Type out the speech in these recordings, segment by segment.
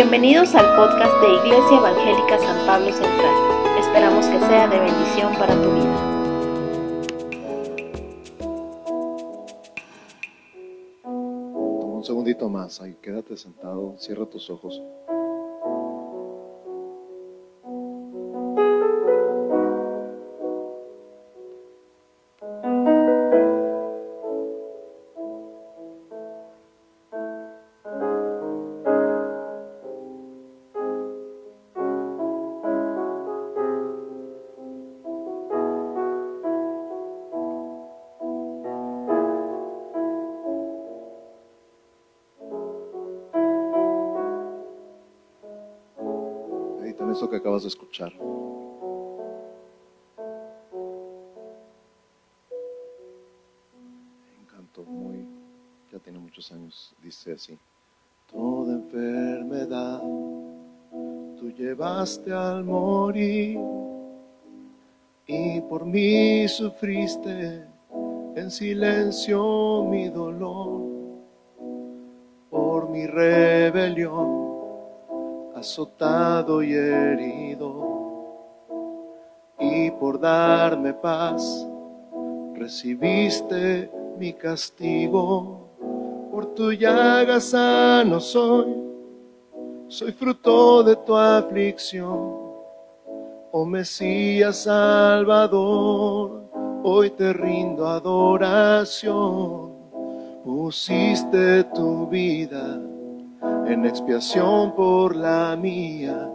Bienvenidos al podcast de Iglesia Evangélica San Pablo Central. Esperamos que sea de bendición para tu vida. Toma un segundito más, ahí quédate sentado, cierra tus ojos. Escuchar. Un canto muy, ya tiene muchos años, dice así. Toda enfermedad tú llevaste al morir y por mí sufriste en silencio mi dolor, por mi rebelión azotado y herido, darme paz. Recibiste mi castigo, por tu llaga sano soy, soy fruto de tu aflicción, oh Mesías Salvador, hoy te rindo adoración, pusiste tu vida en expiación por la mía.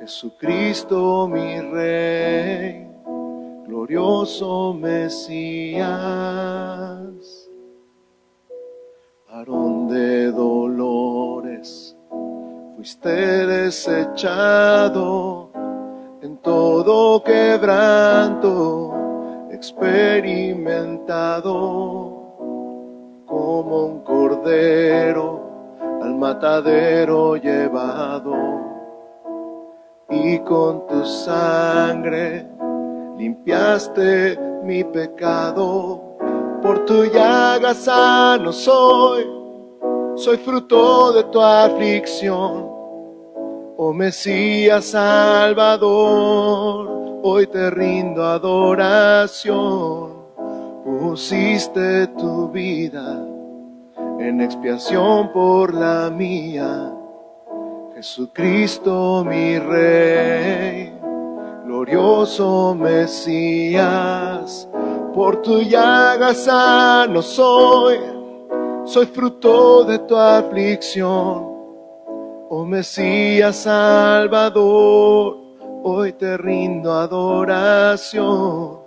Jesucristo mi Rey, glorioso Mesías. Varón de dolores, fuiste desechado en todo quebranto, experimentado como un cordero al matadero llevado y con tu sangre limpiaste mi pecado. Por tu llaga sano soy, soy fruto de tu aflicción. Oh Mesías Salvador, hoy te rindo adoración. Pusiste tu vida en expiación por la mía. Jesucristo mi Rey, glorioso Mesías, por tu llaga sano soy, soy fruto de tu aflicción. Oh Mesías Salvador, hoy te rindo adoración,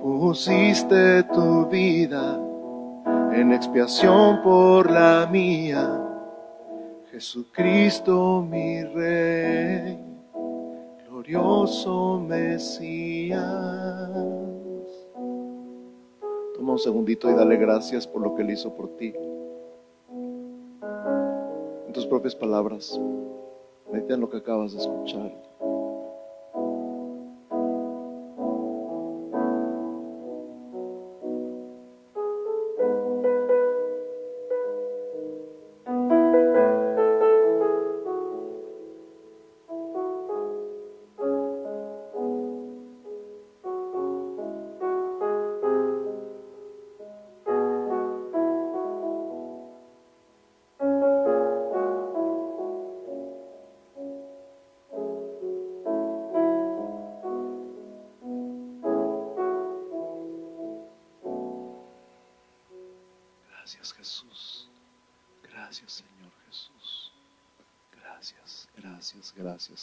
pusiste tu vida en expiación por la mía. Jesucristo mi Rey, glorioso Mesías. Toma un segundito y dale gracias por lo que Él hizo por ti. En tus propias palabras, medita en lo que acabas de escuchar.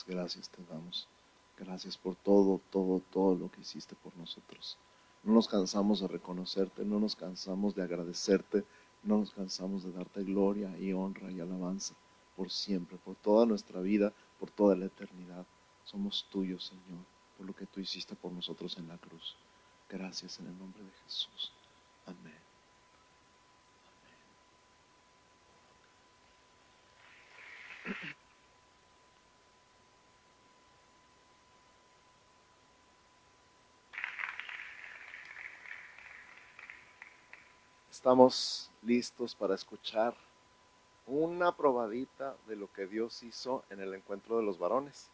Gracias, te damos. Gracias por todo, todo, todo lo que hiciste por nosotros. No nos cansamos de reconocerte, no nos cansamos de agradecerte, no nos cansamos de darte gloria y honra y alabanza por siempre, por toda nuestra vida, por toda la eternidad. Somos tuyos, Señor, por lo que tú hiciste por nosotros en la cruz. Gracias en el nombre de Jesús. Amén. Estamos listos para escuchar una probadita de lo que Dios hizo en el encuentro de los varones.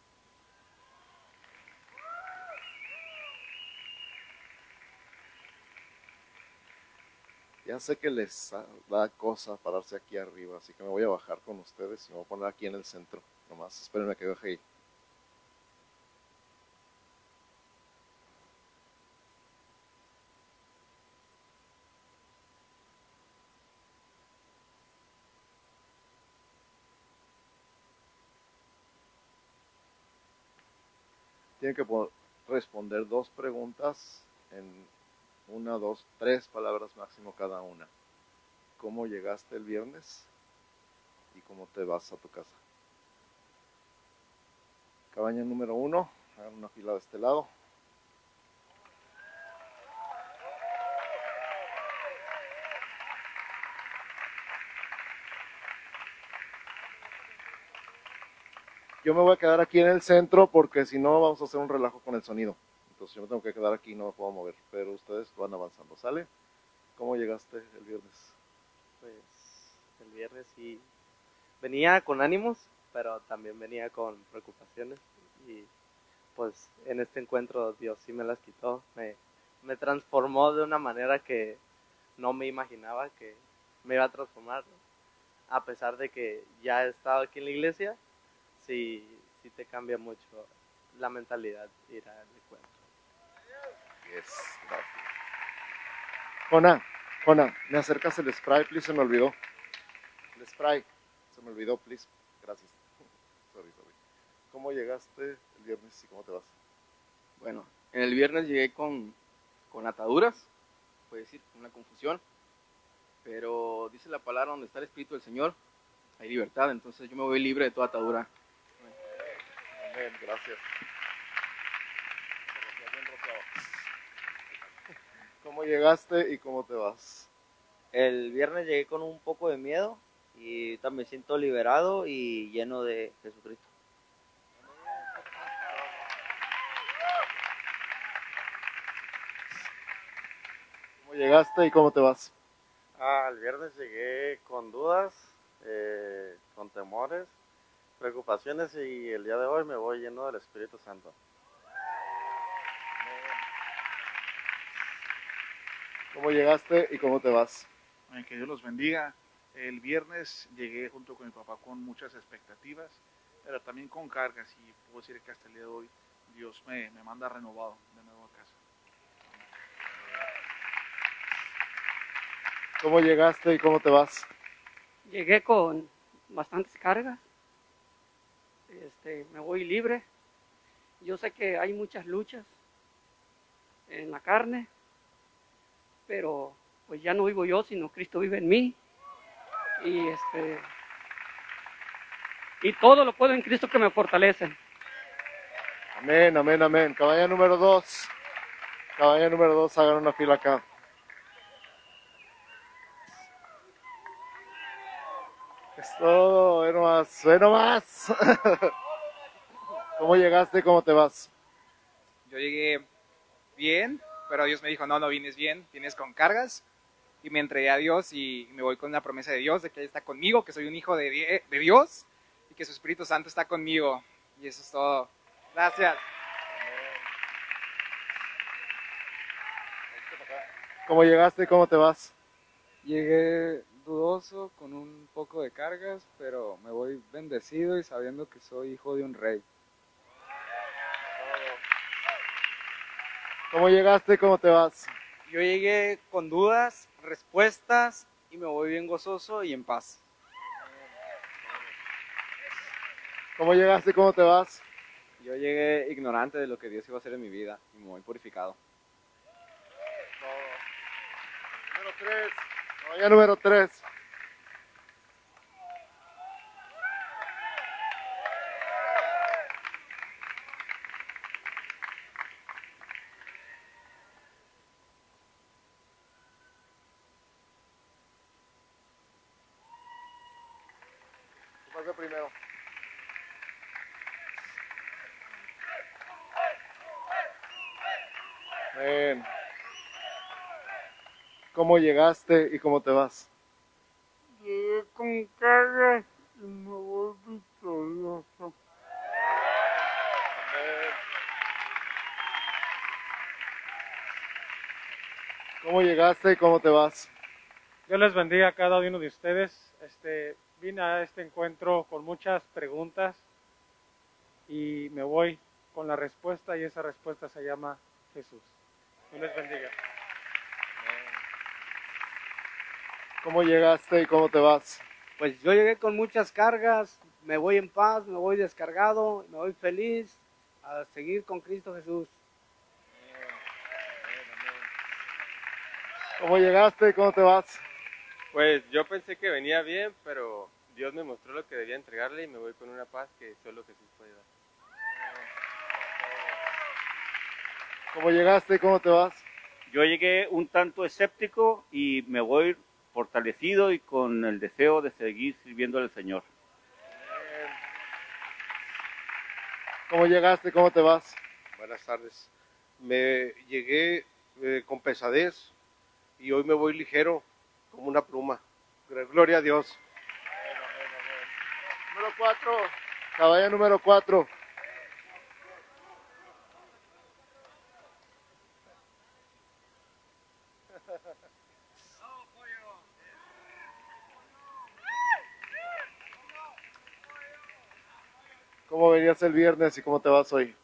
Ya sé que les da cosa pararse aquí arriba, así que me voy a bajar con ustedes y me voy a poner aquí en el centro. Nomás espérenme que baje ahí. Tienen que responder dos preguntas en una, dos, tres palabras máximo cada una. ¿Cómo llegaste el viernes? ¿Y cómo te vas a tu casa? Cabaña número uno, hagan una fila de este lado. Yo me voy a quedar aquí en el centro porque si no vamos a hacer un relajo con el sonido. Entonces yo me tengo que quedar aquí, no me puedo mover. Pero ustedes van avanzando, ¿sale? ¿Cómo llegaste el viernes? Pues el viernes sí venía con ánimos, pero también venía con preocupaciones. Y pues en este encuentro Dios sí me las quitó. Me, me transformó de una manera que no me imaginaba que me iba a transformar. A pesar de que ya he estado aquí en la iglesia, sí, sí te cambia mucho la mentalidad ir al encuentro. Yes, Jona, Jona, ¿me acercas el spray, please? Se me olvidó. El spray, se me olvidó, please. Gracias. Sorry, sorry. ¿Cómo llegaste el viernes y cómo te vas? Bueno, en el viernes llegué con, con ataduras, puede decir, una confusión, pero dice la palabra donde está el Espíritu del Señor, hay libertad, entonces yo me voy libre de toda atadura. Amén, gracias. ¿Cómo llegaste y cómo te vas? El viernes llegué con un poco de miedo y también siento liberado y lleno de Jesucristo. ¿Cómo llegaste y cómo te vas? Ah, el viernes llegué con dudas, eh, con temores, preocupaciones y el día de hoy me voy lleno del Espíritu Santo. ¿Cómo llegaste y cómo te vas? Que Dios los bendiga. El viernes llegué junto con mi papá con muchas expectativas, pero también con cargas y puedo decir que hasta el día de hoy Dios me, me manda renovado de nuevo a casa. ¿Cómo llegaste y cómo te vas? Llegué con bastantes cargas. Este, me voy libre. Yo sé que hay muchas luchas en la carne, pero pues ya no vivo yo, sino Cristo vive en mí. Y este y todo lo puedo en Cristo que me fortalece. Amén, amén, amén. Cabaña número dos. Cabaña número dos, hagan una fila acá. Todo, ve nomás, ve nomás. ¿Cómo llegaste? ¿Cómo te vas? Yo llegué bien, pero Dios me dijo, no, no vienes bien, vienes con cargas. Y me entregué a Dios y me voy con la promesa de Dios, de que Él está conmigo, que soy un hijo de, de Dios y que su Espíritu Santo está conmigo. Y eso es todo. Gracias. ¿Cómo llegaste? ¿Cómo te vas? Llegué dudoso, con un poco de cargas, pero me voy bendecido y sabiendo que soy hijo de un rey. ¿Cómo llegaste? ¿Cómo te vas? Yo llegué con dudas, respuestas y me voy bien gozoso y en paz. ¿Cómo llegaste? ¿Cómo te vas? Yo llegué ignorante de lo que Dios iba a hacer en mi vida y me voy purificado. Número 3. Cabaña número 3. ¿Cómo llegaste y cómo te vas? Llegué con cargas y me voy victorioso. ¿Cómo llegaste y cómo te vas? Dios les bendiga a cada uno de ustedes. Este, vine a este encuentro con muchas preguntas y me voy con la respuesta y esa respuesta se llama Jesús. Dios les bendiga. ¿Cómo llegaste y cómo te vas? Pues yo llegué con muchas cargas, me voy en paz, me voy descargado, me voy feliz a seguir con Cristo Jesús. ¿Cómo llegaste y cómo te vas? Pues yo pensé que venía bien, pero Dios me mostró lo que debía entregarle y me voy con una paz que solo Jesús puede dar. ¿Cómo llegaste y cómo te vas? Yo llegué un tanto escéptico y me voy fortalecido y con el deseo de seguir sirviendo al Señor. ¿Cómo llegaste y cómo te vas? Buenas tardes. Me llegué eh, con pesadez y hoy me voy ligero como una pluma. Gloria a Dios. Número cuatro. Caballo número cuatro. ¿Cómo venías el viernes y cómo te vas hoy?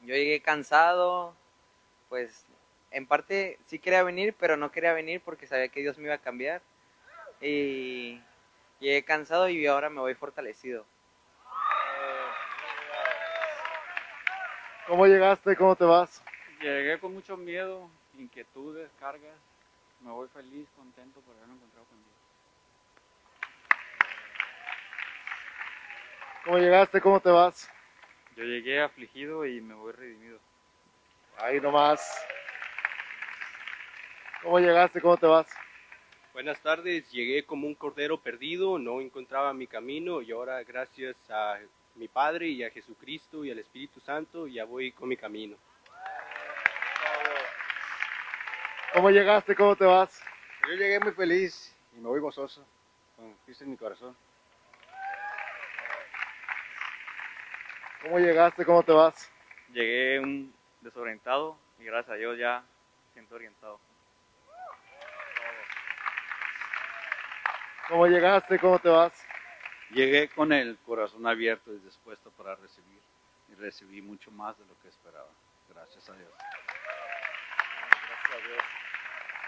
Yo llegué cansado, pues en parte sí quería venir, pero no quería venir porque sabía que Dios me iba a cambiar. Y llegué cansado y ahora me voy fortalecido. ¿Cómo llegaste y cómo te vas? Llegué con mucho miedo, inquietudes, cargas. Me voy feliz, contento por haberme encontrado con Dios. ¿Cómo llegaste? ¿Cómo te vas? Yo llegué afligido y me voy redimido. Ahí nomás. ¿Cómo llegaste? ¿Cómo te vas? Buenas tardes, llegué como un cordero perdido, no encontraba mi camino y ahora gracias a mi Padre y a Jesucristo y al Espíritu Santo ya voy con mi camino. ¿Cómo llegaste? ¿Cómo te vas? Yo llegué muy feliz y me voy gozoso, con Cristo en mi corazón. ¿Cómo llegaste? ¿Cómo te vas? Llegué un desorientado y gracias a Dios ya siento orientado. ¿Cómo llegaste? ¿Cómo te vas? Llegué con el corazón abierto y dispuesto para recibir y recibí mucho más de lo que esperaba. Gracias a Dios. Gracias a Dios.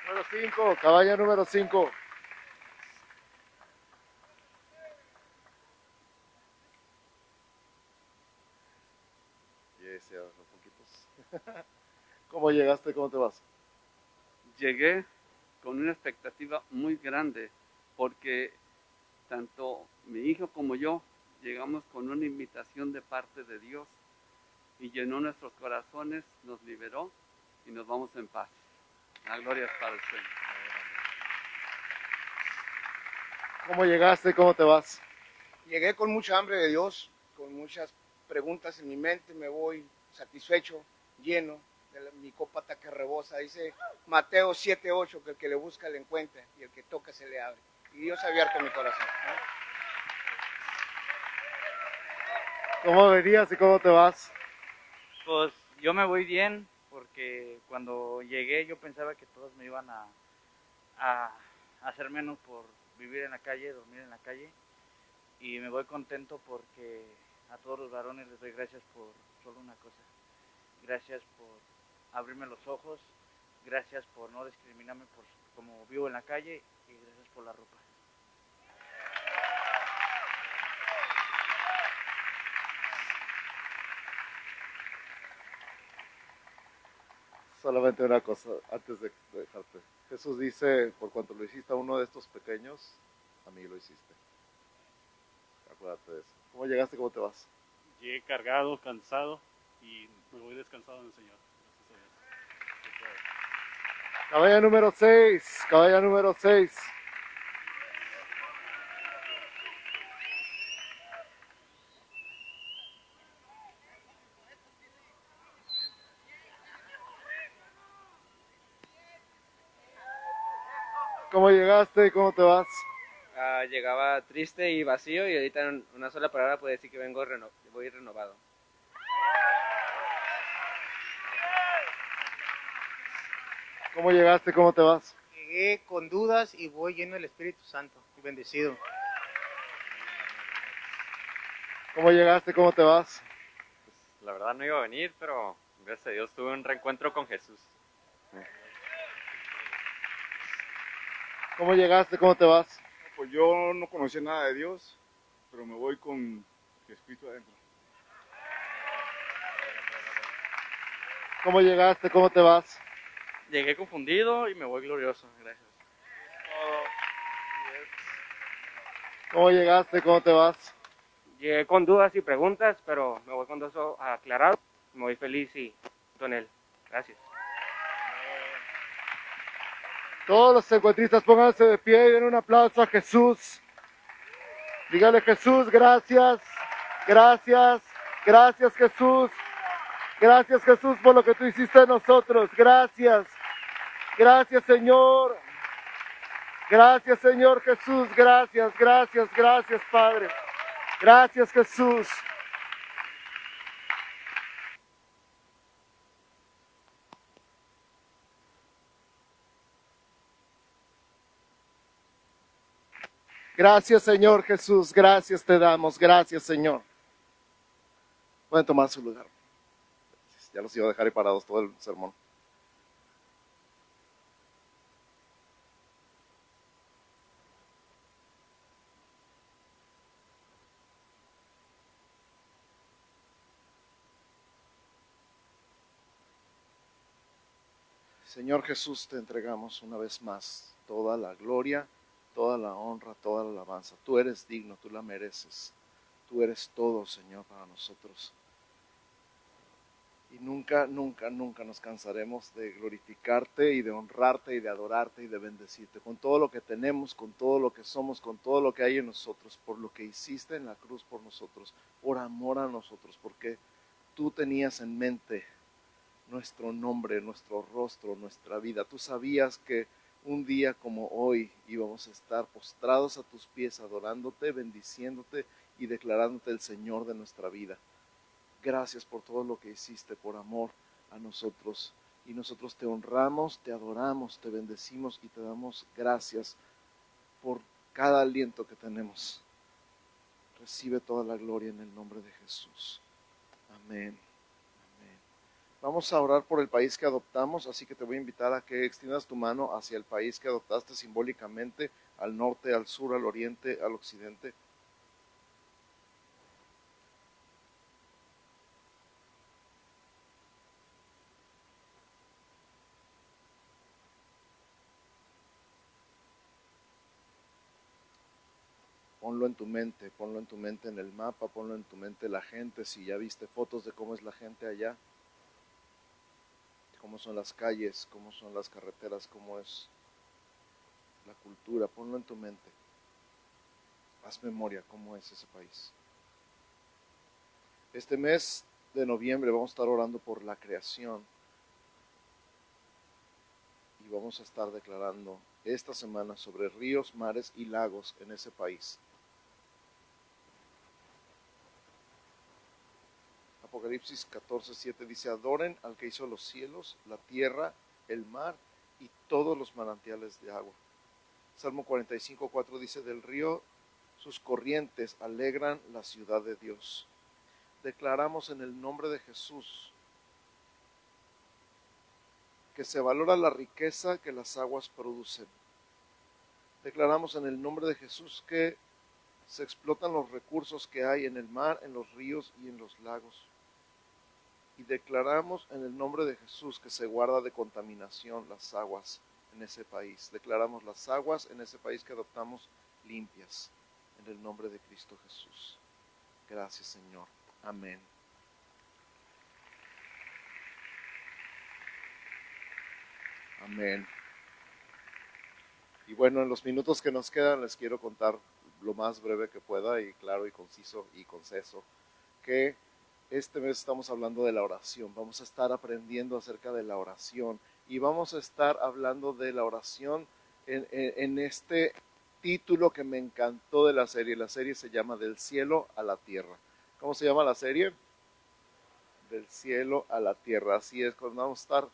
Número 5, caballo número 5. Y ese ahora un poquitos. ¿Cómo llegaste? ¿Cómo te vas? Llegué con una expectativa muy grande porque tanto mi hijo como yo llegamos con una invitación de parte de Dios y llenó nuestros corazones, nos liberó y nos vamos en paz. La gloria es para el Señor. ¿Cómo llegaste? ¿Cómo te vas? Llegué con mucha hambre de Dios, con muchas preguntas en mi mente, me voy satisfecho, lleno, de la- mi copa está que rebosa. Dice Mateo 7:8 que el que le busca le encuentra y el que toca se le abre. Y Dios ha abierto mi corazón. ¿no? ¿Cómo venías y cómo te vas? Pues yo me voy bien porque cuando llegué yo pensaba que todos me iban a, a hacer menos por vivir en la calle, dormir en la calle. Y me voy contento porque a todos los varones les doy gracias por solo una cosa. Gracias por abrirme los ojos, gracias por no discriminarme por como vivo en la calle y gracias por la ropa. Solamente una cosa antes de dejarte. Jesús dice, por cuanto lo hiciste a uno de estos pequeños, a mí lo hiciste. Acuérdate de eso. ¿Cómo llegaste? ¿Cómo te vas? Llegué cargado, cansado y me voy descansado en el Señor. Gracias a Dios. Caballo número 6. Caballo número 6. ¿Cómo llegaste y cómo te vas? ah, llegaba triste y vacío y ahorita en una sola palabra puedo decir que vengo reno- voy renovado. ¿Cómo llegaste? ¿Cómo te vas? Llegué con dudas y voy lleno del Espíritu Santo y bendecido. ¿Cómo llegaste? ¿Cómo te vas? La verdad no iba a venir, pero gracias a Dios tuve un reencuentro con Jesús. ¿Cómo llegaste? ¿Cómo te vas? Pues yo no conocía nada de Dios, pero me voy con Jesucristo adentro. ¿Cómo llegaste? ¿Cómo te vas? Llegué confundido y me voy glorioso, gracias. ¿Cómo llegaste? ¿Cómo te vas? Llegué con dudas y preguntas, pero me voy con todo eso aclarado. Me voy feliz y con él. Gracias. Todos los encuentristas pónganse de pie y den un aplauso a Jesús. Dígale Jesús, gracias, gracias, gracias Jesús. Gracias Jesús por lo que tú hiciste en nosotros. Gracias. Gracias Señor. Gracias Señor Jesús. Gracias, gracias, gracias Padre. Gracias Jesús. Gracias Señor Jesús. Gracias te damos. Gracias Señor. Pueden tomar su lugar. Ya los iba a dejar ahí parados todo el sermón. Señor Jesús, te entregamos una vez más toda la gloria, toda la honra, toda la alabanza. Tú eres digno, tú la mereces. Tú eres todo, Señor, para nosotros. Y nunca, nunca, nunca nos cansaremos de glorificarte y de honrarte y de adorarte y de bendecirte con todo lo que tenemos, con todo lo que somos, con todo lo que hay en nosotros, por lo que hiciste en la cruz por nosotros, por amor a nosotros, porque tú tenías en mente nuestro nombre, nuestro rostro, nuestra vida. Tú sabías que un día como hoy íbamos a estar postrados a tus pies, adorándote, bendiciéndote y declarándote el Señor de nuestra vida. Gracias por todo lo que hiciste, por amor a nosotros. Y nosotros te honramos, te adoramos, te bendecimos y te damos gracias por cada aliento que tenemos. Recibe toda la gloria en el nombre de Jesús. Amén. Vamos a orar por el país que adoptamos, así que te voy a invitar a que extiendas tu mano hacia el país que adoptaste simbólicamente, al norte, al sur, al oriente, al occidente. ponlo en tu mente, ponlo en tu mente en el mapa, ponlo en tu mente la gente, si ya viste fotos de cómo es la gente allá, cómo son las calles, cómo son las carreteras, cómo es la cultura, ponlo en tu mente. Haz memoria cómo es ese país. Este mes de noviembre vamos a estar orando por la creación y vamos a estar declarando esta semana sobre ríos, mares y lagos en ese país. Apocalipsis 14:7 dice, adoren al que hizo los cielos, la tierra, el mar y todos los manantiales de agua. Salmo 45:4 dice, del río sus corrientes alegran la ciudad de Dios. Declaramos en el nombre de Jesús que se valora la riqueza que las aguas producen. Declaramos en el nombre de Jesús que se explotan los recursos que hay en el mar, en los ríos y en los lagos. Y declaramos en el nombre de Jesús que se guarda de contaminación las aguas en ese país. Declaramos las aguas en ese país que adoptamos limpias en el nombre de Cristo Jesús. Gracias Señor. Amén. Amén. Y bueno, en los minutos que nos quedan les quiero contar lo más breve que pueda y claro y conciso y conceso que este mes estamos hablando de la oración. Vamos a estar aprendiendo acerca de la oración y vamos a estar hablando de la oración en, en, este título que me encantó de la serie. La serie se llama Del cielo a la tierra. ¿Cómo se llama la serie? Del cielo a la tierra. Así es, cuando vamos a estar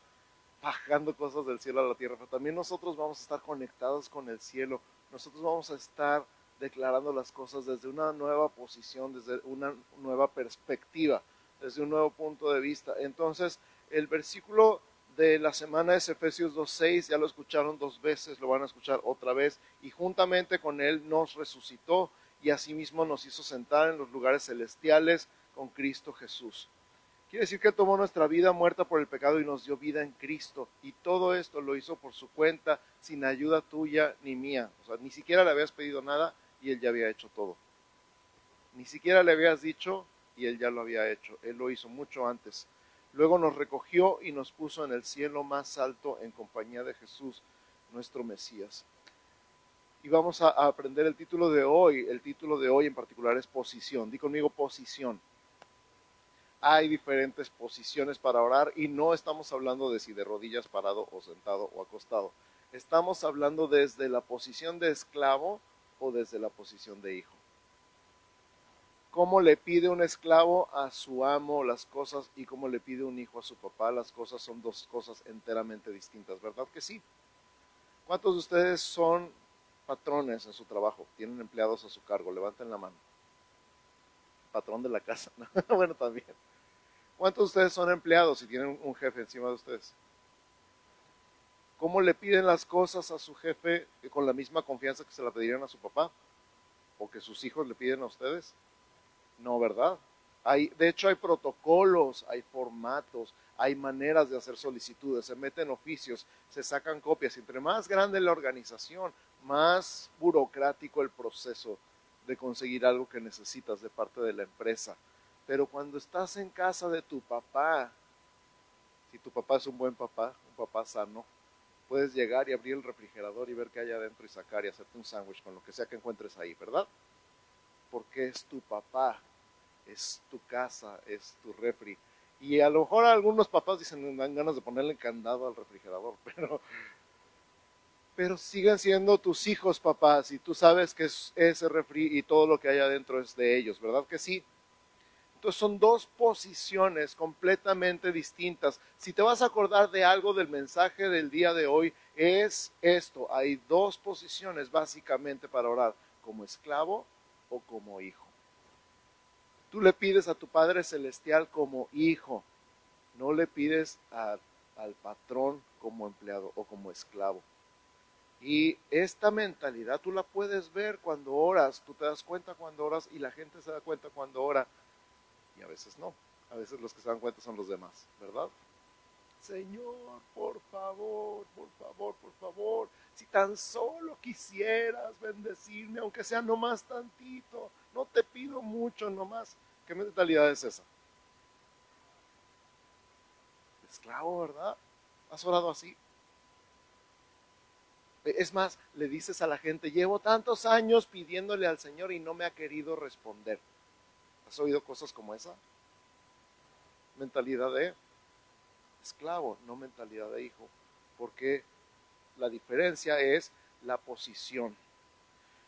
bajando cosas del cielo a la tierra, pero también nosotros vamos a estar conectados con el cielo. Nosotros vamos a estar declarando las cosas desde una nueva posición, desde una nueva perspectiva, desde un nuevo punto de vista. Entonces, el versículo de la semana es Efesios 2.6, ya lo escucharon dos veces, lo van a escuchar otra vez, y juntamente con Él nos resucitó y asimismo nos hizo sentar en los lugares celestiales con Cristo Jesús. Quiere decir que tomó nuestra vida muerta por el pecado y nos dio vida en Cristo. Y todo esto lo hizo por su cuenta, sin ayuda tuya ni mía. O sea, ni siquiera le habías pedido nada y Él ya había hecho todo. Ni siquiera le habías dicho y Él ya lo había hecho. Él lo hizo mucho antes. Luego nos recogió y nos puso en el cielo más alto en compañía de Jesús, nuestro Mesías. Y vamos a, aprender el título de hoy. El título de hoy en particular es posición. Di conmigo posición hay diferentes posiciones para orar y no estamos hablando de si de rodillas parado o sentado o acostado. Estamos hablando desde la posición de esclavo o desde la posición de hijo. Cómo le pide un esclavo a su amo las cosas y cómo le pide un hijo a su papá las cosas son dos cosas enteramente distintas, ¿verdad que sí? ¿Cuántos de ustedes son patrones en su trabajo? Tienen empleados a su cargo, levanten la mano. Patrón de la casa, bueno, también. ¿Cuántos de ustedes son empleados y tienen un jefe encima de ustedes? ¿Cómo le piden las cosas a su jefe con la misma confianza que se la pedirían a su papá? ¿O que sus hijos le piden a ustedes? No, ¿verdad? De hecho, hay protocolos, hay formatos, hay maneras de hacer solicitudes, se meten oficios, se sacan copias. Entre más grande la organización, más burocrático el proceso de conseguir algo que necesitas de parte de la empresa. Pero cuando estás en casa de tu papá, si tu papá es un buen papá, un papá sano, puedes llegar y abrir el refrigerador y ver qué hay adentro y sacar y hacerte un sándwich con lo que sea que encuentres ahí, ¿verdad? Porque es tu papá, es tu casa, es tu refri. Y a lo mejor algunos papás dicen, dan ganas de ponerle candado al refrigerador, pero, pero siguen siendo tus hijos, papás, y tú sabes que es ese refri y todo lo que hay adentro es de ellos, ¿verdad que sí? Entonces son dos posiciones completamente distintas. Si te vas a acordar de algo del mensaje del día de hoy, es esto. Hay dos posiciones básicamente para orar, como esclavo o como hijo. Tú le pides a tu Padre Celestial como hijo, no le pides al patrón como empleado o como esclavo. Y esta mentalidad tú la puedes ver cuando oras, tú te das cuenta cuando oras y la gente se da cuenta cuando ora y a veces no. A veces los que se dan cuenta son los demás, ¿verdad? Señor, por favor, por favor, por favor, si tan solo quisieras bendecirme, aunque sea nomás tantito, no te pido mucho nomás. ¿Qué mentalidad es esa? Esclavo, ¿verdad? ¿Has orado así? Es más, le dices a la gente, llevo tantos años pidiéndole al Señor y no me ha querido responder. ¿Has oído cosas como esa? Mentalidad de esclavo, no mentalidad de hijo, porque la diferencia es la posición.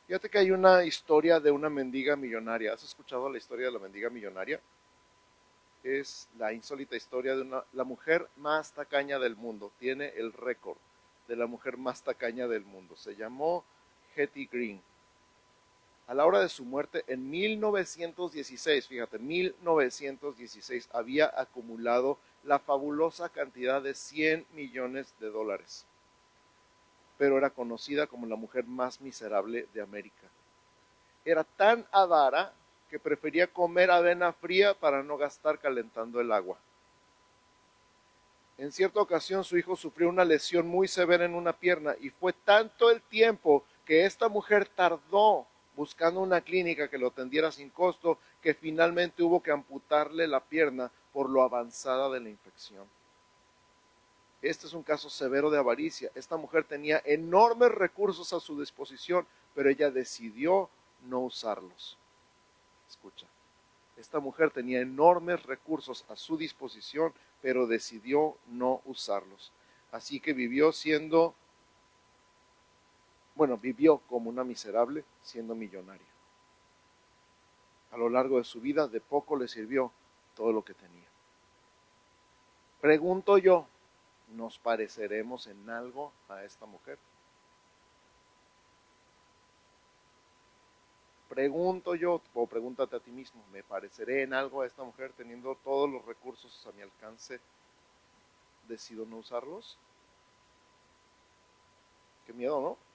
Fíjate que hay una historia de una mendiga millonaria. ¿Has escuchado la historia de la mendiga millonaria? Es la insólita historia de una, la mujer más tacaña del mundo. Tiene el récord de la mujer más tacaña del mundo. Se llamó Hetty Green a la hora de su muerte en 1916, fíjate, 1916 había acumulado la fabulosa cantidad de 100 millones de dólares, pero era conocida como la mujer más miserable de América. Era tan avara que prefería comer avena fría para no gastar calentando el agua. En cierta ocasión su hijo sufrió una lesión muy severa en una pierna y fue tanto el tiempo que esta mujer tardó buscando una clínica que lo atendiera sin costo, que finalmente hubo que amputarle la pierna por lo avanzada de la infección. Este es un caso severo de avaricia. Esta mujer tenía enormes recursos a su disposición, pero ella decidió no usarlos. Escucha, esta mujer tenía enormes recursos a su disposición, pero decidió no usarlos. Así que vivió siendo bueno, vivió como una miserable siendo millonaria. A lo largo de su vida de poco le sirvió todo lo que tenía. Pregunto yo, ¿nos pareceremos en algo a esta mujer? Pregunto yo, o pregúntate a ti mismo, ¿me pareceré en algo a esta mujer teniendo todos los recursos a mi alcance? ¿Decido no usarlos? Qué miedo, ¿no?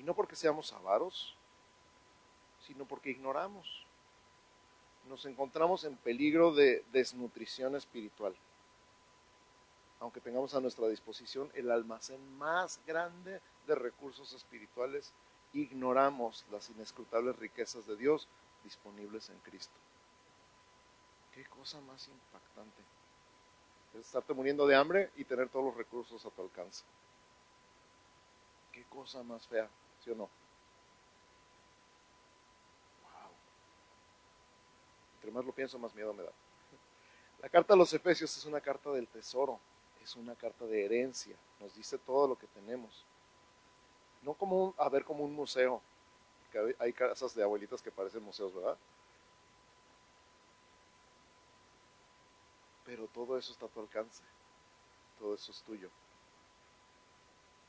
Y no porque seamos avaros, sino porque ignoramos. Nos encontramos en peligro de desnutrición espiritual. Aunque tengamos a nuestra disposición el almacén más grande de recursos espirituales, ignoramos las inescrutables riquezas de Dios disponibles en Cristo. Qué cosa más impactante. Es estarte muriendo de hambre y tener todos los recursos a tu alcance. Qué cosa más fea, ¿sí o no? Wow. Entre más lo pienso, más miedo me da. La carta a los Efesios es una carta del tesoro, es una carta de herencia, nos dice todo lo que tenemos. No como un, a ver como un museo, hay casas de abuelitas que parecen museos, ¿verdad? Pero todo eso está a tu alcance, todo eso es tuyo.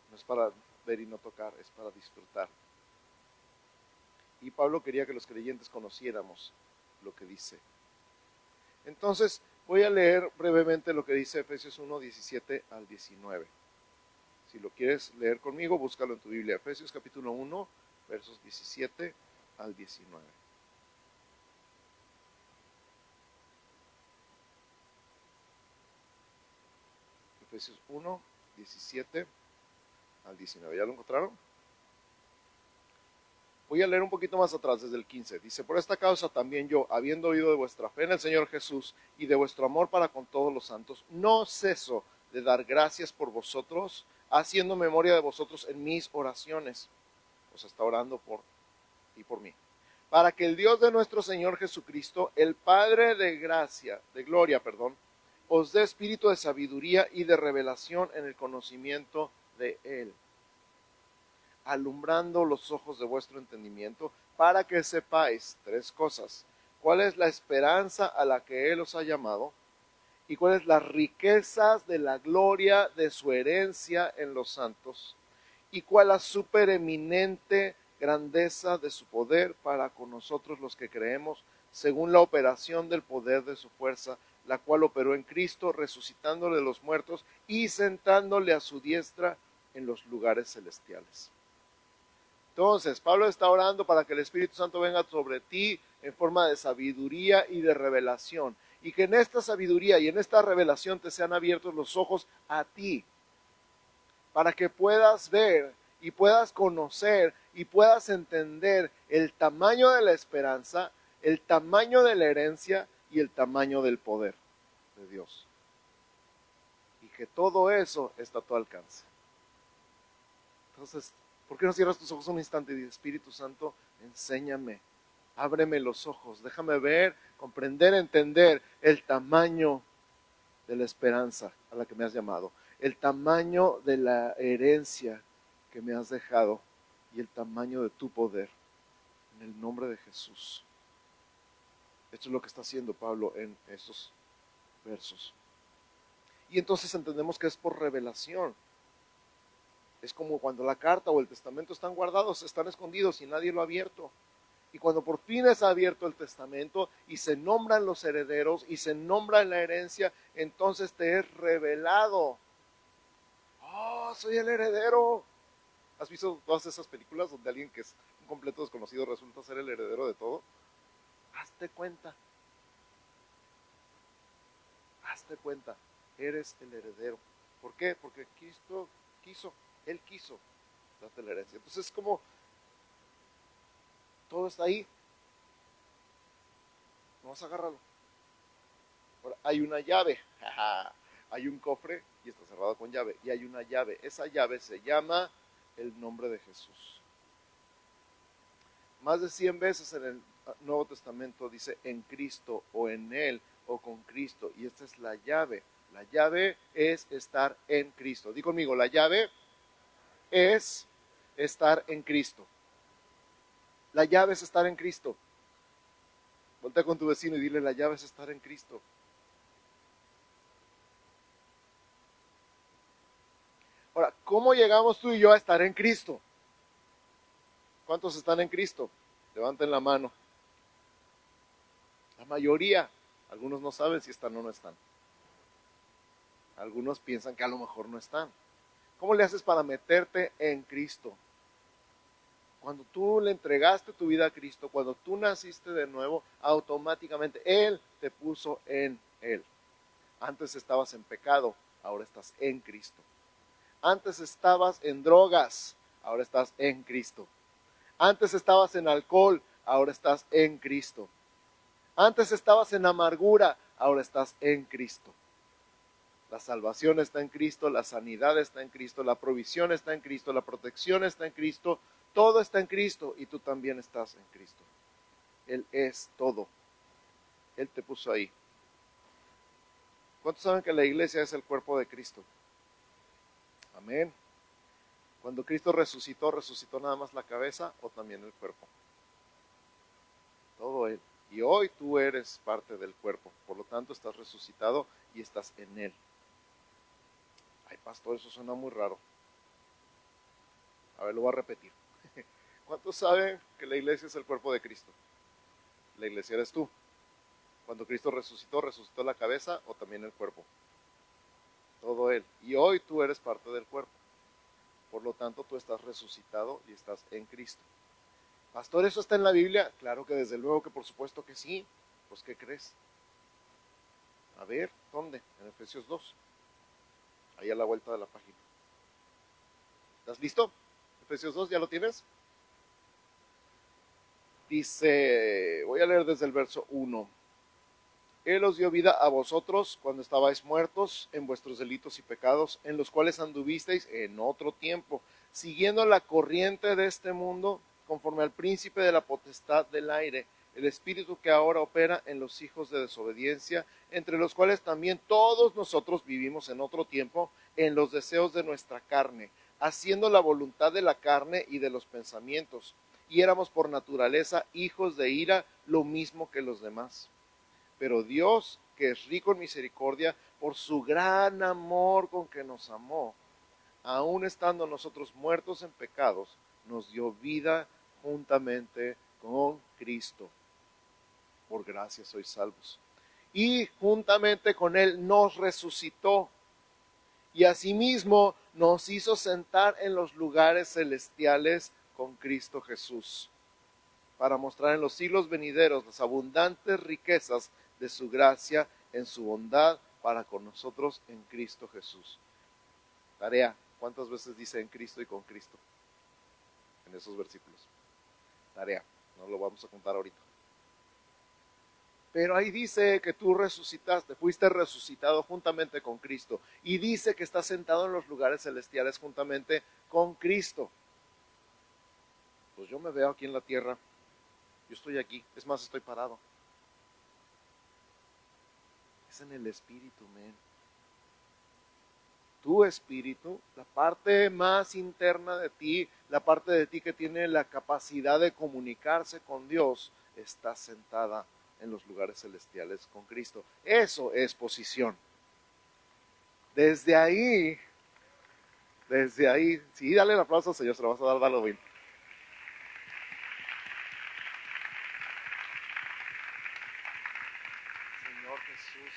No es para ver y no tocar, es para disfrutar. Y Pablo quería que los creyentes conociéramos lo que dice. Entonces, voy a leer brevemente lo que dice Efesios 1, 17 al 19. Si lo quieres leer conmigo, búscalo en tu Biblia. Efesios capítulo 1, versos 17 al 19. Efesios 1, 17 al 19. ¿Ya lo encontraron? Voy a leer un poquito más atrás, desde el 15. Dice, por esta causa también yo, habiendo oído de vuestra fe en el Señor Jesús y de vuestro amor para con todos los santos, no ceso de dar gracias por vosotros, haciendo memoria de vosotros en mis oraciones. Os está orando por y por mí. Para que el Dios de nuestro Señor Jesucristo, el Padre de gracia, de gloria, perdón, os dé espíritu de sabiduría y de revelación en el conocimiento Él, alumbrando los ojos de vuestro entendimiento, para que sepáis tres cosas. ¿Cuál es la esperanza a la que Él os ha llamado? y cuáles las riquezas de la gloria de su herencia en los santos, y cuál la supereminente grandeza de su poder para con nosotros los que creemos, según la operación del poder de su fuerza, la cual operó en Cristo, resucitándole de los muertos y sentándole a su diestra en los lugares celestiales. Entonces, Pablo está orando para que el Espíritu Santo venga sobre ti en forma de sabiduría y de revelación y que en esta sabiduría y en esta revelación te sean abiertos los ojos a ti, para que puedas ver y puedas conocer y puedas entender el tamaño de la esperanza, el tamaño de la herencia y el tamaño del poder de Dios. Y que todo eso está a tu alcance. Entonces, ¿por qué no cierras tus ojos un instante y dices, Espíritu Santo, enséñame, ábreme los ojos, déjame ver comprender, entender el tamaño de la esperanza a la que me has llamado, el tamaño de la herencia que me has dejado y el tamaño de tu poder. En el nombre de Jesús. Esto es lo que está haciendo Pablo en esos versos. Y entonces entendemos que es por revelación. Es como cuando la carta o el testamento están guardados, están escondidos y nadie lo ha abierto. Y cuando por fin es abierto el testamento y se nombran los herederos y se nombra la herencia, entonces te es revelado. Oh, soy el heredero. ¿Has visto todas esas películas donde alguien que es un completo desconocido resulta ser el heredero de todo? Hazte cuenta. Hazte cuenta. Eres el heredero. ¿Por qué? Porque Cristo quiso. Él quiso darte la herencia. Entonces es como todo está ahí. Vamos a agarrarlo. Ahora, hay una llave. hay un cofre y está cerrado con llave. Y hay una llave. Esa llave se llama el nombre de Jesús. Más de 100 veces en el Nuevo Testamento dice en Cristo o en Él o con Cristo. Y esta es la llave. La llave es estar en Cristo. Di conmigo, la llave es estar en Cristo. La llave es estar en Cristo. Voltea con tu vecino y dile, la llave es estar en Cristo. Ahora, ¿cómo llegamos tú y yo a estar en Cristo? ¿Cuántos están en Cristo? Levanten la mano. La mayoría. Algunos no saben si están o no están. Algunos piensan que a lo mejor no están. ¿Cómo le haces para meterte en Cristo? Cuando tú le entregaste tu vida a Cristo, cuando tú naciste de nuevo, automáticamente Él te puso en Él. Antes estabas en pecado, ahora estás en Cristo. Antes estabas en drogas, ahora estás en Cristo. Antes estabas en alcohol, ahora estás en Cristo. Antes estabas en amargura, ahora estás en Cristo. La salvación está en Cristo, la sanidad está en Cristo, la provisión está en Cristo, la protección está en Cristo, todo está en Cristo y tú también estás en Cristo. Él es todo. Él te puso ahí. ¿Cuántos saben que la iglesia es el cuerpo de Cristo? Amén. Cuando Cristo resucitó, resucitó nada más la cabeza o también el cuerpo. Todo Él. Y hoy tú eres parte del cuerpo. Por lo tanto, estás resucitado y estás en Él. Ay, pastor, eso suena muy raro. A ver, lo voy a repetir. ¿Cuántos saben que la iglesia es el cuerpo de Cristo? La iglesia eres tú. Cuando Cristo resucitó, resucitó la cabeza o también el cuerpo. Todo Él. Y hoy tú eres parte del cuerpo. Por lo tanto, tú estás resucitado y estás en Cristo. Pastor, ¿eso está en la Biblia? Claro que desde luego que por supuesto que sí. Pues, ¿qué crees? A ver, ¿dónde? En Efesios 2 ahí a la vuelta de la página. ¿Estás listo? Efesios 2, ¿ya lo tienes? Dice, voy a leer desde el verso 1. Él os dio vida a vosotros cuando estabais muertos en vuestros delitos y pecados, en los cuales anduvisteis en otro tiempo, siguiendo la corriente de este mundo, conforme al príncipe de la potestad del aire el espíritu que ahora opera en los hijos de desobediencia, entre los cuales también todos nosotros vivimos en otro tiempo en los deseos de nuestra carne, haciendo la voluntad de la carne y de los pensamientos, y éramos por naturaleza hijos de ira, lo mismo que los demás. Pero Dios, que es rico en misericordia, por su gran amor con que nos amó, aun estando nosotros muertos en pecados, nos dio vida juntamente con Cristo por gracia sois salvos. Y juntamente con Él nos resucitó y asimismo nos hizo sentar en los lugares celestiales con Cristo Jesús, para mostrar en los siglos venideros las abundantes riquezas de su gracia en su bondad para con nosotros en Cristo Jesús. Tarea, ¿cuántas veces dice en Cristo y con Cristo? En esos versículos. Tarea, no lo vamos a contar ahorita. Pero ahí dice que tú resucitaste, fuiste resucitado juntamente con Cristo. Y dice que estás sentado en los lugares celestiales juntamente con Cristo. Pues yo me veo aquí en la tierra. Yo estoy aquí. Es más, estoy parado. Es en el espíritu, men. Tu espíritu, la parte más interna de ti, la parte de ti que tiene la capacidad de comunicarse con Dios, está sentada en los lugares celestiales con Cristo. Eso es posición. Desde ahí, desde ahí, sí, dale el aplauso al Señor, se lo vas a dar, bien. Señor Jesús.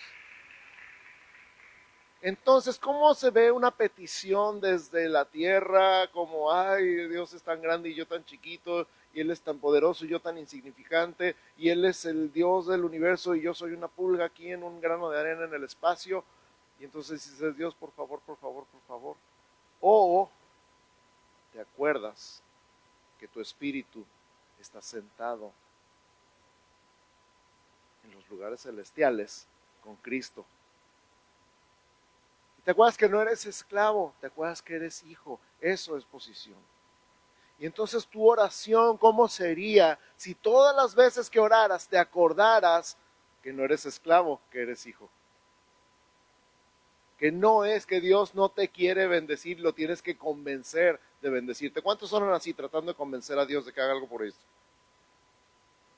Entonces, ¿cómo se ve una petición desde la tierra? Como, ay, Dios es tan grande y yo tan chiquito, y Él es tan poderoso y yo tan insignificante, y Él es el Dios del universo y yo soy una pulga aquí en un grano de arena en el espacio. Y entonces dices, Dios, por favor, por favor, por favor. O te acuerdas que tu espíritu está sentado en los lugares celestiales con Cristo. Te acuerdas que no eres esclavo, te acuerdas que eres hijo. Eso es posición. Y entonces tu oración, ¿cómo sería si todas las veces que oraras te acordaras que no eres esclavo, que eres hijo? Que no es que Dios no te quiere bendecir, lo tienes que convencer de bendecirte. ¿Cuántos son así tratando de convencer a Dios de que haga algo por ellos?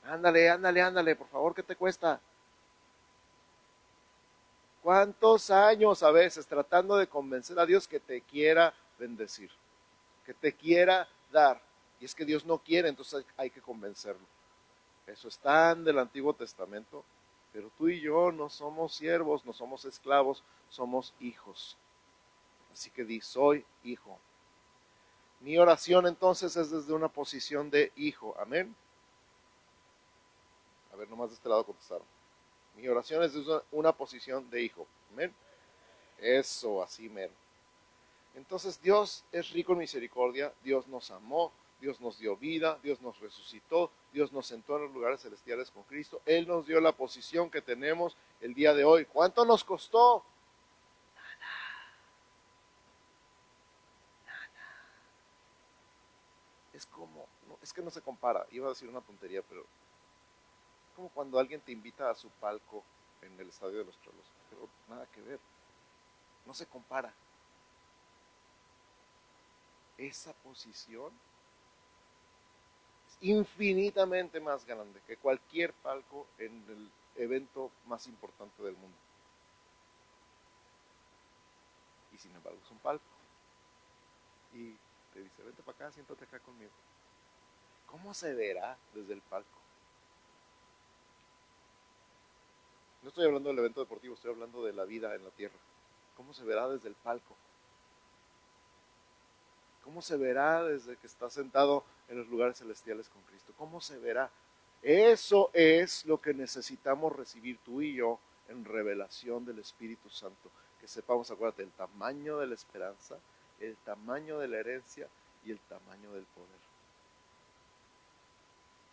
Ándale, ándale, ándale, por favor, ¿qué te cuesta? ¿Cuántos años a veces tratando de convencer a Dios que te quiera bendecir, que te quiera dar? Y es que Dios no quiere, entonces hay que convencerlo. Eso está en del Antiguo Testamento, pero tú y yo no somos siervos, no somos esclavos, somos hijos. Así que di, soy hijo. Mi oración entonces es desde una posición de hijo. Amén. A ver, nomás de este lado contestaron. Mi oración es desde una posición de hijo. Amén. Eso, así, men. Entonces Dios es rico en misericordia, Dios nos amó, Dios nos dio vida, Dios nos resucitó, Dios nos sentó en los lugares celestiales con Cristo, Él nos dio la posición que tenemos el día de hoy. ¿Cuánto nos costó? es como, es que no se compara, iba a decir una tontería, pero es como cuando alguien te invita a su palco en el estadio de los Cholos, pero nada que ver, no se compara. Esa posición es infinitamente más grande que cualquier palco en el evento más importante del mundo. Y sin embargo es un palco. Y te dice, vente para acá, siéntate acá conmigo. ¿Cómo se verá desde el palco? No estoy hablando del evento deportivo, estoy hablando de la vida en la tierra. ¿Cómo se verá desde el palco? ¿Cómo se verá desde que está sentado en los lugares celestiales con Cristo? ¿Cómo se verá? Eso es lo que necesitamos recibir tú y yo en revelación del Espíritu Santo. Que sepamos, acuérdate, el tamaño de la esperanza, el tamaño de la herencia y el tamaño del poder.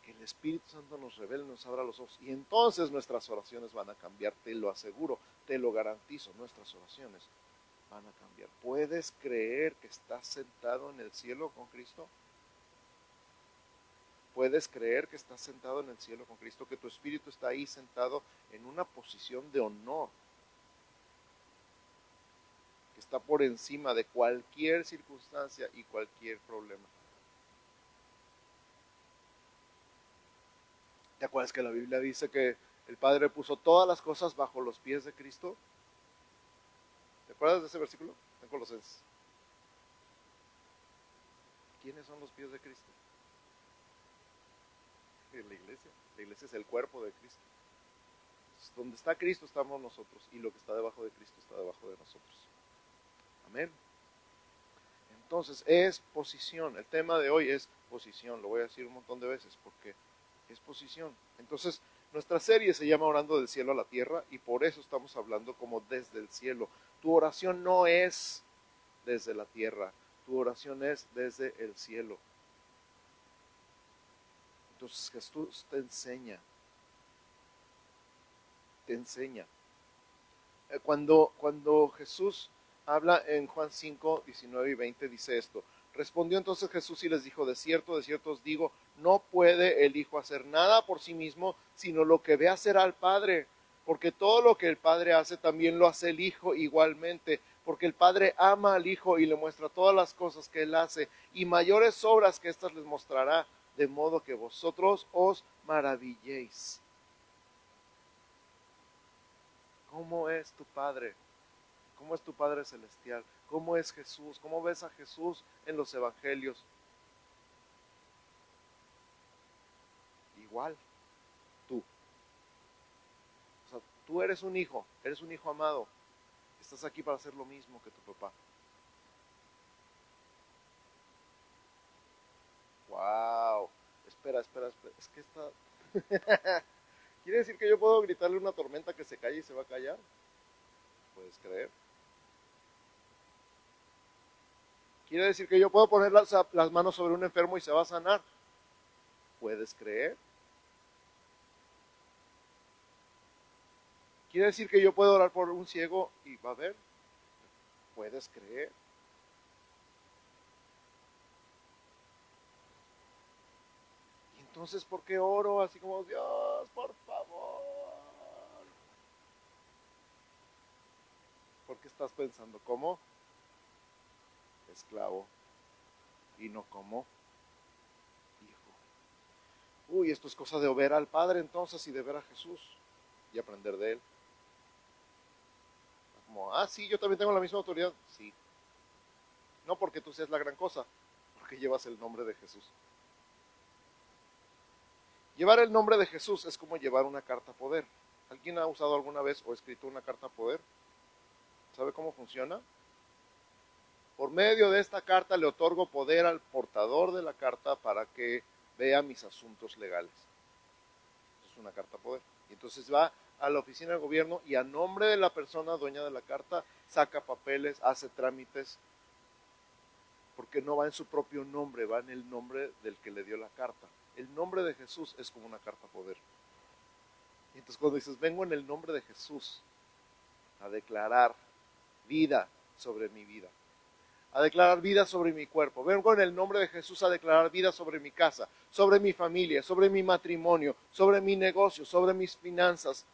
Que el Espíritu Santo nos revele, nos abra los ojos y entonces nuestras oraciones van a cambiar, te lo aseguro, te lo garantizo, nuestras oraciones van a cambiar. ¿Puedes creer que estás sentado en el cielo con Cristo? ¿Puedes creer que estás sentado en el cielo con Cristo, que tu espíritu está ahí sentado en una posición de honor? que está por encima de cualquier circunstancia y cualquier problema. ¿Te acuerdas que la Biblia dice que el Padre puso todas las cosas bajo los pies de Cristo? ¿Te acuerdas de ese versículo? En Colosenses. ¿Quiénes son los pies de Cristo? La iglesia. La iglesia es el cuerpo de Cristo. Donde está Cristo estamos nosotros y lo que está debajo de Cristo está debajo de nosotros. Amén. Entonces es posición. El tema de hoy es posición. Lo voy a decir un montón de veces porque es posición. Entonces nuestra serie se llama Orando del cielo a la tierra y por eso estamos hablando como desde el cielo. Tu oración no es desde la tierra, tu oración es desde el cielo. Entonces Jesús te enseña, te enseña. Eh, cuando, cuando Jesús habla en Juan 5, 19 y 20, dice esto. Respondió entonces Jesús y les dijo, de cierto, de cierto os digo, no puede el Hijo hacer nada por sí mismo, sino lo que ve hacer al Padre, porque todo lo que el Padre hace también lo hace el Hijo igualmente, porque el Padre ama al Hijo y le muestra todas las cosas que él hace, y mayores obras que éstas les mostrará, de modo que vosotros os maravilléis. ¿Cómo es tu Padre? ¿Cómo es tu Padre Celestial? ¿Cómo es Jesús? ¿Cómo ves a Jesús en los Evangelios? Igual, tú. O sea, tú eres un hijo, eres un hijo amado. Estás aquí para hacer lo mismo que tu papá. Wow. Espera, espera, espera. Es que está... ¿Quiere decir que yo puedo gritarle una tormenta que se calle y se va a callar? ¿Puedes creer? ¿Quiere decir que yo puedo poner las, las, manos sobre un enfermo y se va a sanar? ¿Puedes creer? ¿Quiere decir que yo puedo orar por un ciego y va a ver? ¿Puedes creer? ¿Y entonces por qué oro así como Dios, por favor? Porque estás pensando? ¿Cómo? Esclavo. Y no como hijo. Uy, esto es cosa de ver al Padre entonces y de ver a Jesús y aprender de Él. Ah, sí, yo también tengo la misma autoridad. Sí. No porque tú seas la gran cosa, porque llevas el nombre de Jesús. Llevar el nombre de Jesús es como llevar una carta poder. ¿Alguien ha usado alguna vez o escrito una carta poder? ¿Sabe cómo funciona? Por medio de esta carta le otorgo poder al portador de la carta para que vea mis asuntos legales. Es una carta poder. Y entonces va a la oficina del gobierno y a nombre de la persona dueña de la carta saca papeles, hace trámites, porque no va en su propio nombre, va en el nombre del que le dio la carta. El nombre de Jesús es como una carta poder. Y entonces cuando dices, vengo en el nombre de Jesús a declarar vida sobre mi vida, a declarar vida sobre mi cuerpo, vengo en el nombre de Jesús a declarar vida sobre mi casa, sobre mi familia, sobre mi matrimonio, sobre mi negocio, sobre mis finanzas.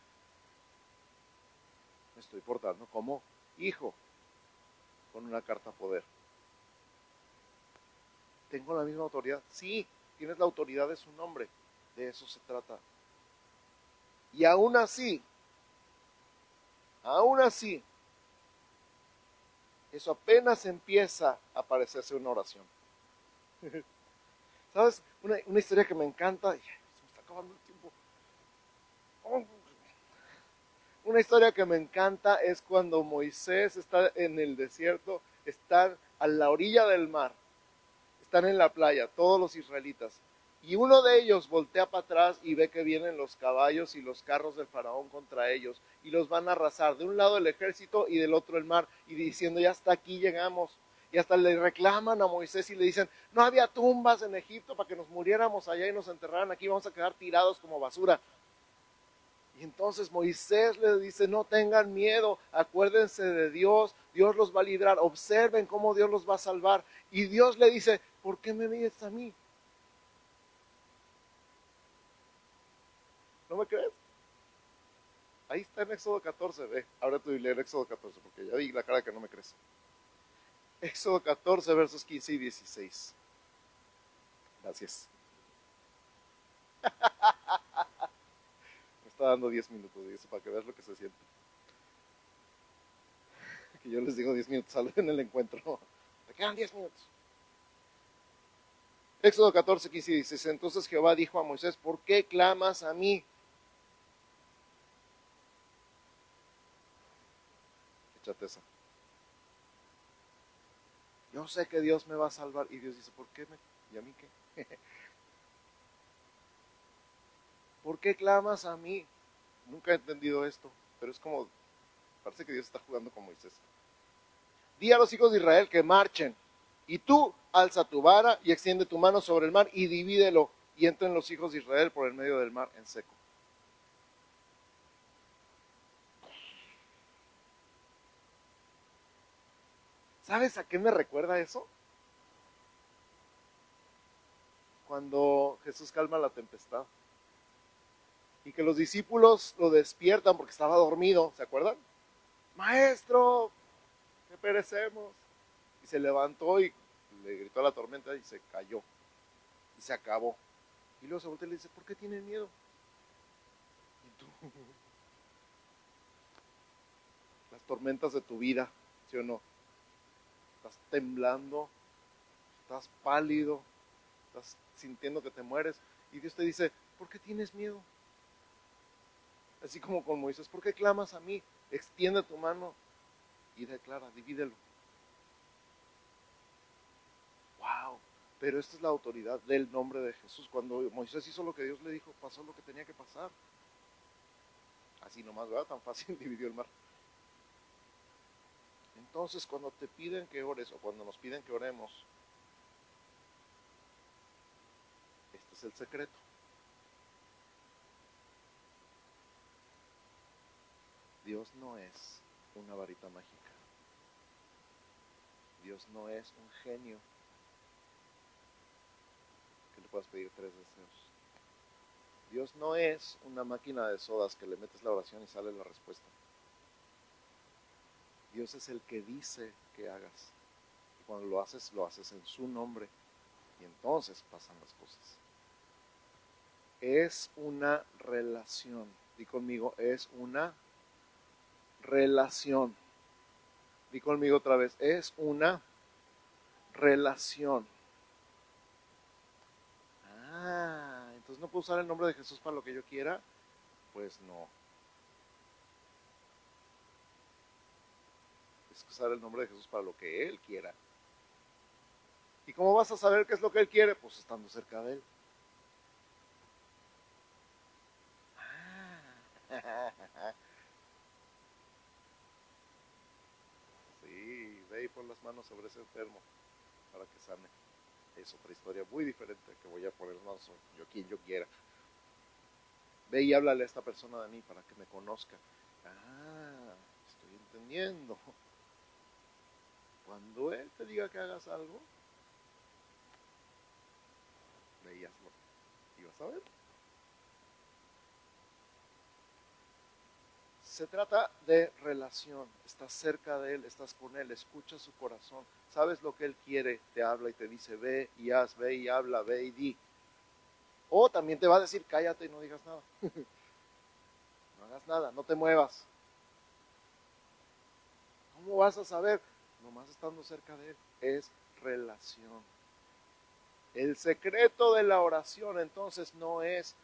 Estoy portando como hijo con una carta poder. ¿Tengo la misma autoridad? Sí, tienes la autoridad de su nombre. De eso se trata. Y aún así, aún así, eso apenas empieza a parecerse una oración. ¿Sabes? Una, historia que me encanta. Se me está acabando el tiempo. Una historia que me encanta es cuando Moisés está en el desierto, está a la orilla del mar están en la playa, todos los israelitas. Y uno de ellos voltea para atrás y ve que vienen los caballos y los carros del faraón contra ellos y los van a arrasar. De un lado el ejército y del otro el mar y diciendo, ya hasta aquí llegamos. Y hasta le reclaman a Moisés y le dicen, no había tumbas en Egipto para que nos muriéramos allá y nos enterraran aquí, vamos a quedar tirados como basura. Entonces Moisés le dice, no tengan miedo, acuérdense de Dios, Dios los va a librar, observen cómo Dios los va a salvar. Y Dios le dice, ¿por qué me mides a mí? ¿No me crees? Ahí está en Éxodo 14, ve, ahora a leer Éxodo 14, porque ya vi la cara que no me crees. Éxodo 14, versos 15 y 16. Gracias. está dando 10 minutos, para que veas lo que se siente. Que yo les digo 10 minutos, en el encuentro. Me quedan 10 minutos. Éxodo 14, 15 y 16. Entonces Jehová dijo a Moisés, ¿por qué clamas a mí? Échate esa. Yo sé que Dios me va a salvar. Y Dios dice, ¿por qué me? ¿Y a mí qué? ¿Por qué clamas a mí? Nunca he entendido esto, pero es como, parece que Dios está jugando con Moisés. Di a los hijos de Israel que marchen y tú alza tu vara y extiende tu mano sobre el mar y divídelo y entren los hijos de Israel por el medio del mar en seco. ¿Sabes a qué me recuerda eso? Cuando Jesús calma la tempestad y que los discípulos lo despiertan porque estaba dormido, ¿se acuerdan? Maestro, que perecemos. Y se levantó y le gritó a la tormenta y se cayó. Y se acabó. Y luego se voltea y le dice, ¿por qué tienen miedo? Y tú, las tormentas de tu vida, ¿sí o no? Estás temblando, estás pálido, estás sintiendo que te mueres. Y Dios te dice, ¿por qué tienes miedo? Así como con Moisés, ¿por qué clamas a mí? Extiende tu mano y declara, divídelo. Wow, pero esta es la autoridad del nombre de Jesús. Cuando Moisés hizo lo que Dios le dijo, pasó lo que tenía que pasar. Así nomás, ¿verdad? Tan fácil dividió el mar. Entonces, cuando te piden que ores o cuando nos piden que oremos, este es el secreto. Dios no es una varita mágica. Dios no es un genio que le puedas pedir tres deseos. Dios no es una máquina de sodas que le metes la oración y sale la respuesta. Dios es el que dice que hagas. Y cuando lo haces, lo haces en su nombre. Y entonces pasan las cosas. Es una relación. Di conmigo, es una relación. Di conmigo otra vez, es una relación. Ah, entonces no puedo usar el nombre de Jesús para lo que yo quiera. Pues no. Es usar el nombre de Jesús para lo que Él quiera. ¿Y cómo vas a saber qué es lo que Él quiere? Pues estando cerca de Él. Sí, y pon las manos sobre ese enfermo para que sane. Es otra historia muy diferente que voy a poner más yo quien yo quiera. Ve y háblale a esta persona de mí para que me conozca. Ah, estoy entendiendo. Cuando Él te diga que hagas algo, ve y hazlo. Y vas a ver. Se trata de relación. Estás cerca de Él, estás con Él, escuchas su corazón. Sabes lo que Él quiere, te habla y te dice, ve y haz, ve y habla, ve y di. O también te va a decir, cállate y no digas nada. no hagas nada, no te muevas. ¿Cómo vas a saber? Nomás estando cerca de Él. Es relación. El secreto de la oración entonces no es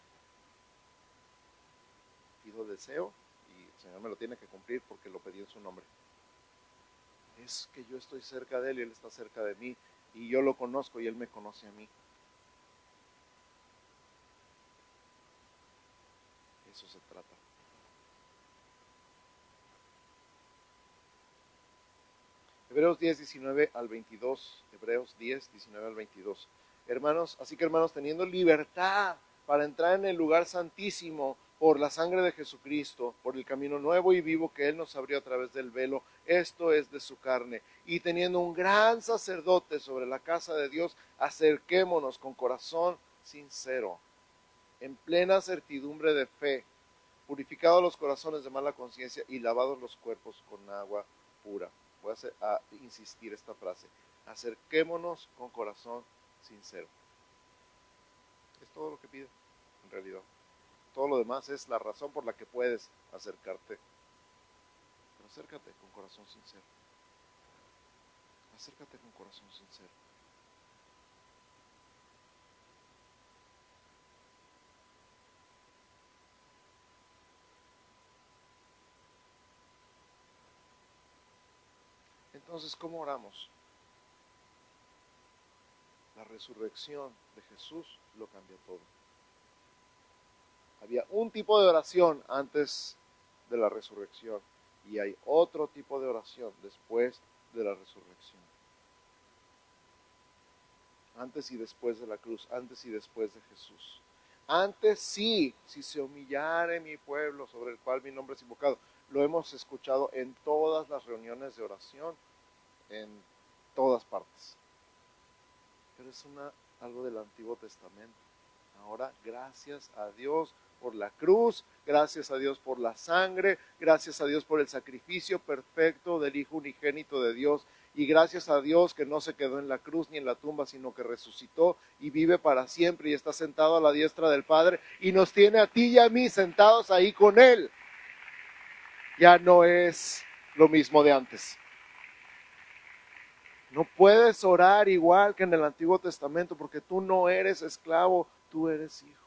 pido deseo Señor me lo tiene que cumplir porque lo pedí en su nombre. Es que yo estoy cerca de Él y Él está cerca de mí y yo lo conozco y Él me conoce a mí. Eso se trata. Hebreos 10, 19 al 22. Hebreos 10, 19 al 22. Hermanos, así que hermanos, teniendo libertad para entrar en el lugar santísimo por la sangre de Jesucristo, por el camino nuevo y vivo que Él nos abrió a través del velo, esto es de su carne, y teniendo un gran sacerdote sobre la casa de Dios, acerquémonos con corazón sincero, en plena certidumbre de fe, purificados los corazones de mala conciencia y lavados los cuerpos con agua pura. Voy a, insistir esta frase, acerquémonos con corazón sincero. Es todo lo que pide, en realidad. Todo lo demás es la razón por la que puedes acercarte. Pero acércate con corazón sincero. Acércate con corazón sincero. Entonces, ¿cómo oramos? La resurrección de Jesús lo cambia todo. Había un tipo de oración antes de la resurrección y hay otro tipo de oración después de la resurrección. Antes y después de la cruz, antes y después de Jesús. Antes sí, si se humillare mi pueblo sobre el cual mi nombre es invocado. Lo hemos escuchado en todas las reuniones de oración, en todas partes. Pero es una, algo del Antiguo Testamento. Ahora, gracias a Dios por la cruz, gracias a Dios por la sangre, gracias a Dios por el sacrificio perfecto del Hijo unigénito de Dios y gracias a Dios que no se quedó en la cruz ni en la tumba, sino que resucitó y vive para siempre y está sentado a la diestra del Padre y nos tiene a ti y a mí sentados ahí con Él. Ya no es lo mismo de antes. No puedes orar igual que en el Antiguo Testamento porque tú no eres esclavo, tú eres hijo.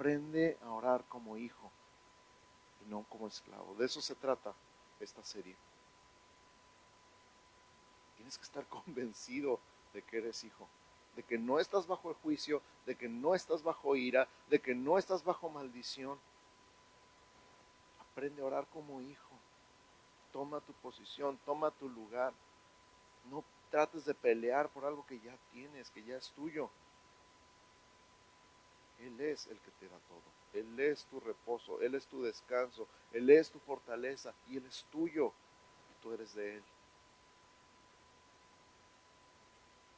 Aprende a orar como hijo y no como esclavo. De eso se trata esta serie. Tienes que estar convencido de que eres hijo, de que no estás bajo el juicio, de que no estás bajo ira, de que no estás bajo maldición. Aprende a orar como hijo. Toma tu posición, toma tu lugar. No trates de pelear por algo que ya tienes, que ya es tuyo. Él es el que te da todo. Él es tu reposo, Él es tu descanso, Él es tu fortaleza y Él es tuyo. Y tú eres de Él.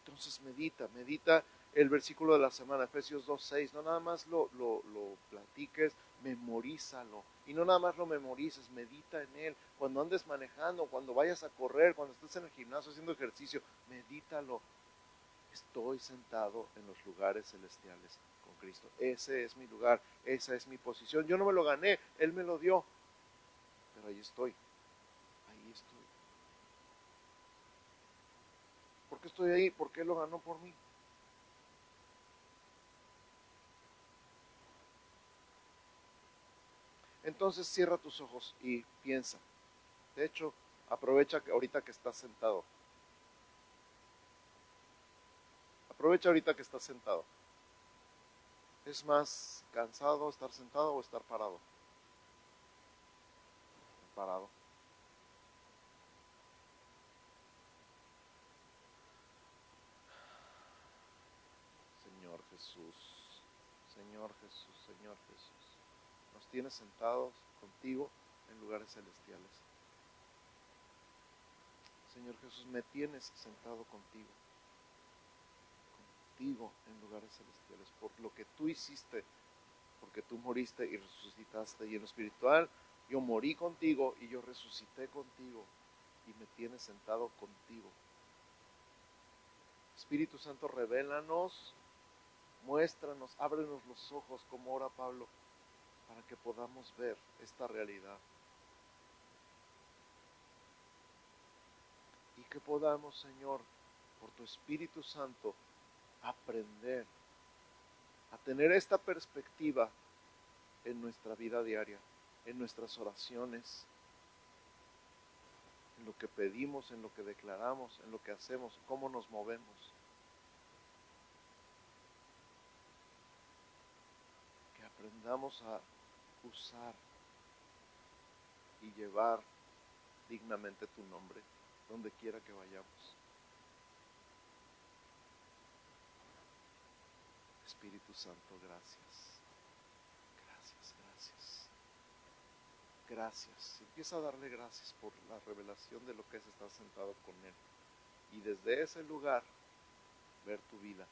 Entonces medita, medita el versículo de la semana, Efesios 2.6. No nada más lo, lo, lo platiques, Memorízalo. Y no nada más lo memorices, medita en él. Cuando andes manejando, cuando vayas a correr, cuando estés en el gimnasio haciendo ejercicio, medítalo. Estoy sentado en los lugares celestiales Cristo. Ese es mi lugar, esa es mi posición. Yo no me lo gané, Él me lo dio. Pero ahí estoy, ahí estoy. ¿Por qué estoy ahí? ¿Por qué lo ganó por mí? Entonces cierra tus ojos y piensa. De hecho, aprovecha que ahorita que estás sentado. Aprovecha ahorita que estás sentado. ¿Es más cansado estar sentado o estar parado? Parado. Señor Jesús, Señor Jesús, Señor Jesús. Nos tienes sentados contigo en lugares celestiales. Señor Jesús, me tienes sentado contigo, contigo en lugares celestiales, por lo que tú hiciste, porque tú moriste y resucitaste. Y en lo espiritual, yo morí contigo y yo resucité contigo y me tienes sentado contigo. Espíritu Santo, revélanos, muéstranos, ábrenos los ojos, como ora Pablo, para que podamos ver esta realidad. Y que podamos, Señor, por tu Espíritu Santo, aprender a tener esta perspectiva en nuestra vida diaria, en nuestras oraciones, en lo que pedimos, en lo que declaramos, en lo que hacemos, cómo nos movemos. Que aprendamos a usar y llevar dignamente tu nombre donde quiera que vayamos. Espíritu Santo, gracias. Gracias, gracias. Gracias. Empieza a darle gracias por la revelación de lo que es estar sentado con Él. Y desde ese lugar ver tu vida,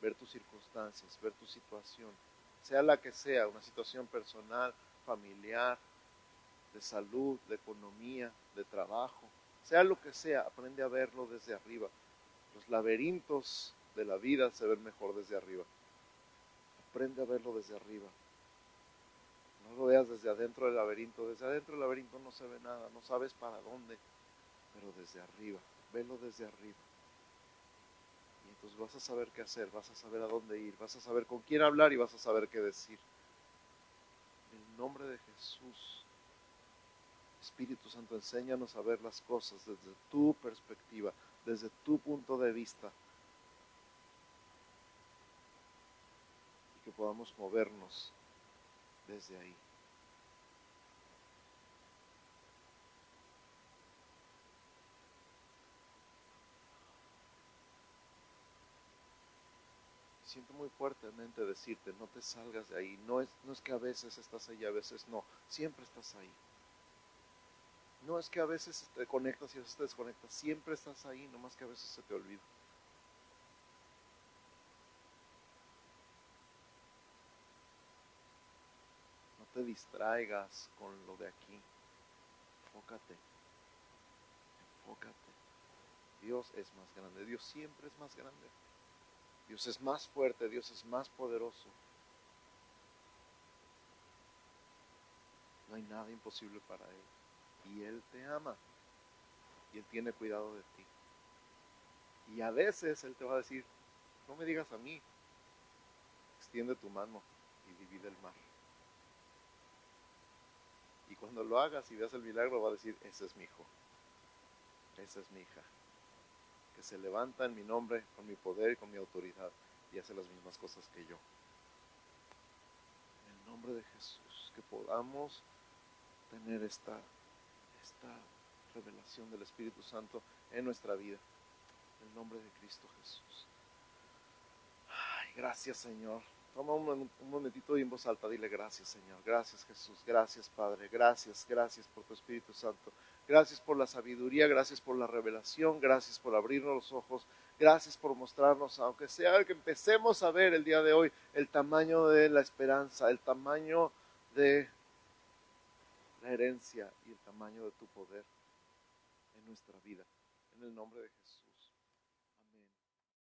ver tus circunstancias, ver tu situación, sea la que sea, una situación personal, familiar, de salud, de economía, de trabajo, sea lo que sea, aprende a verlo desde arriba. Los laberintos de la vida se ven mejor desde arriba. Aprende a verlo desde arriba. No lo veas desde adentro del laberinto. Desde adentro del laberinto no se ve nada, no sabes para dónde, pero desde arriba, velo desde arriba. Y entonces vas a saber qué hacer, vas a saber a dónde ir, vas a saber con quién hablar y vas a saber qué decir. En el nombre de Jesús. Espíritu Santo, enséñanos a ver las cosas desde tu perspectiva, desde tu punto de vista. Que podamos movernos desde ahí. Siento muy fuertemente decirte, no te salgas de ahí. No es, no es que a veces estás ahí, a veces no. Siempre estás ahí. No es que a veces te conectas y a veces te desconectas, siempre estás ahí, nomás que a veces se te olvida. Distraigas con lo de aquí. Enfócate. Enfócate. Dios es más grande. Dios siempre es más grande. Dios es más fuerte. Dios es más poderoso. No hay nada imposible para Él y Él te ama y Él tiene cuidado de ti. Y a veces Él te va a decir, no me digas a mí, extiende tu mano y divide el mar. Y cuando lo hagas y veas el milagro va a decir, ese es mi hijo, esa es mi hija, que se levanta en mi nombre, con mi poder y con mi autoridad y hace las mismas cosas que yo. En el nombre de Jesús, que podamos tener esta, esta revelación del Espíritu Santo en nuestra vida. En el nombre de Cristo Jesús. Ay, gracias Señor. Toma un, momentito y en voz alta dile gracias Señor. Gracias Jesús. Gracias Padre. Gracias, gracias por tu Espíritu Santo. Gracias por la sabiduría. Gracias por la revelación. Gracias por abrirnos los ojos. Gracias por mostrarnos, aunque sea que empecemos a ver el día de hoy el tamaño de la esperanza, el tamaño de la herencia y el tamaño de tu poder en nuestra vida. En el nombre de Jesús.